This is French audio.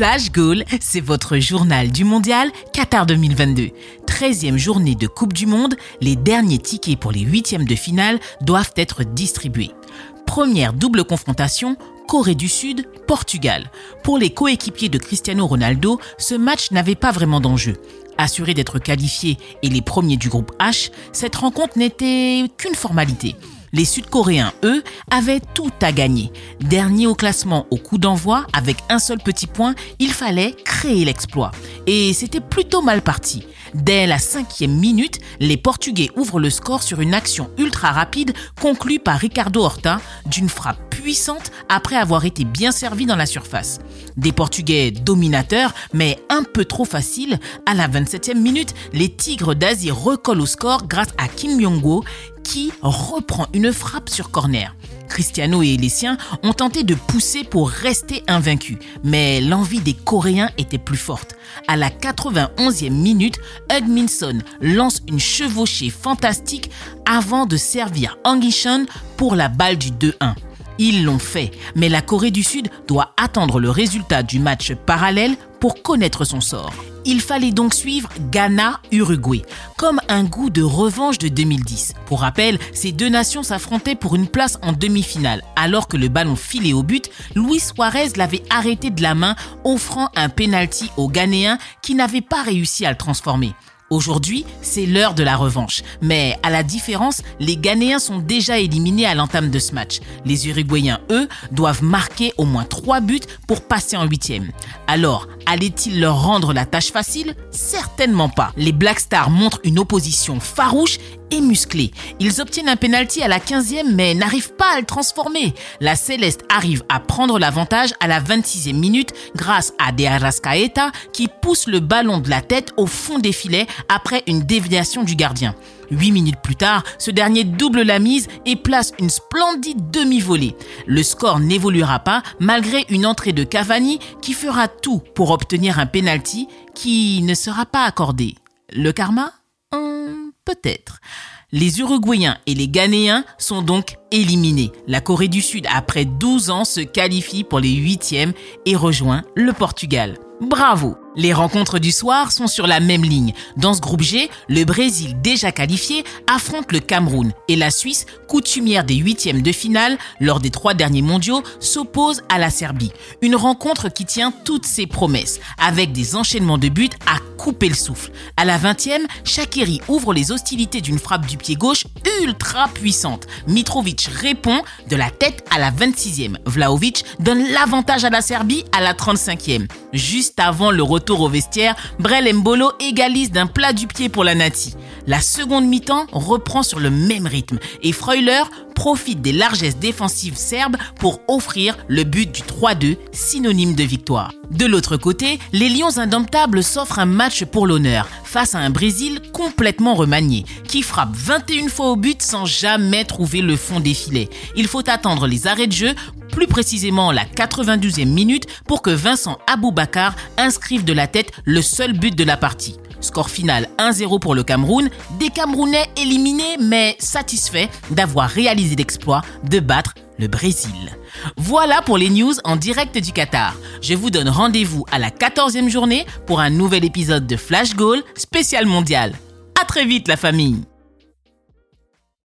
Flash Goal, c'est votre journal du mondial Qatar 2022. 13e journée de Coupe du Monde, les derniers tickets pour les huitièmes de finale doivent être distribués. Première double confrontation, Corée du Sud, Portugal. Pour les coéquipiers de Cristiano Ronaldo, ce match n'avait pas vraiment d'enjeu. Assurés d'être qualifiés et les premiers du groupe H, cette rencontre n'était qu'une formalité. Les Sud-Coréens, eux, avaient tout à gagner. Dernier au classement au coup d'envoi, avec un seul petit point, il fallait créer l'exploit. Et c'était plutôt mal parti. Dès la cinquième minute, les Portugais ouvrent le score sur une action ultra rapide conclue par Ricardo Horta d'une frappe puissante après avoir été bien servi dans la surface. Des Portugais dominateurs, mais un peu trop faciles. À la 27e minute, les Tigres d'Asie recollent au score grâce à Kim Myong-go qui reprend une frappe sur corner. Cristiano et les siens ont tenté de pousser pour rester invaincus, mais l'envie des Coréens était plus forte. À la 91e minute, Hugminson lance une chevauchée fantastique avant de servir Angishon pour la balle du 2-1. Ils l'ont fait, mais la Corée du Sud doit attendre le résultat du match parallèle pour connaître son sort. Il fallait donc suivre Ghana-Uruguay, comme un goût de revanche de 2010. Pour rappel, ces deux nations s'affrontaient pour une place en demi-finale. Alors que le ballon filait au but, Luis Suarez l'avait arrêté de la main, offrant un penalty aux Ghanéens qui n'avaient pas réussi à le transformer. Aujourd'hui, c'est l'heure de la revanche. Mais à la différence, les Ghanéens sont déjà éliminés à l'entame de ce match. Les Uruguayens, eux, doivent marquer au moins 3 buts pour passer en huitième. Alors, allait-il leur rendre la tâche facile? Certainement pas. Les Black Stars montrent une opposition farouche et musclée. Ils obtiennent un penalty à la 15e mais n'arrivent pas à le transformer. La Céleste arrive à prendre l'avantage à la 26e minute grâce à De Arrascaeta qui pousse le ballon de la tête au fond des filets après une déviation du gardien. Huit minutes plus tard, ce dernier double la mise et place une splendide demi-volée. Le score n'évoluera pas malgré une entrée de Cavani qui fera tout pour obtenir un penalty qui ne sera pas accordé. Le karma hum, Les Uruguayens et les Ghanéens sont donc éliminés. La Corée du Sud, après 12 ans, se qualifie pour les huitièmes et rejoint le Portugal. Bravo Les rencontres du soir sont sur la même ligne. Dans ce groupe G, le Brésil, déjà qualifié, affronte le Cameroun et la Suisse, coutumière des huitièmes de finale lors des trois derniers mondiaux, s'oppose à la Serbie. Une rencontre qui tient toutes ses promesses, avec des enchaînements de buts à couper le souffle. À la 20e, Shakiri ouvre les hostilités d'une frappe du pied gauche ultra puissante. Mitrovic répond de la tête à la 26e. Vlaovic donne l'avantage à la Serbie à la 35e. Juste avant le retour au vestiaire, Brel Mbolo égalise d'un plat du pied pour la Nati. La seconde mi-temps reprend sur le même rythme et Freuler profite des largesses défensives serbes pour offrir le but du 3-2, synonyme de victoire. De l'autre côté, les Lions indomptables s'offrent un match pour l'honneur face à un Brésil complètement remanié, qui frappe 21 fois au but sans jamais trouver le fond des filets. Il faut attendre les arrêts de jeu plus précisément la 92e minute, pour que Vincent Aboubakar inscrive de la tête le seul but de la partie. Score final 1-0 pour le Cameroun, des Camerounais éliminés mais satisfaits d'avoir réalisé l'exploit de battre le Brésil. Voilà pour les news en direct du Qatar. Je vous donne rendez-vous à la 14e journée pour un nouvel épisode de Flash Goal spécial mondial. À très vite la famille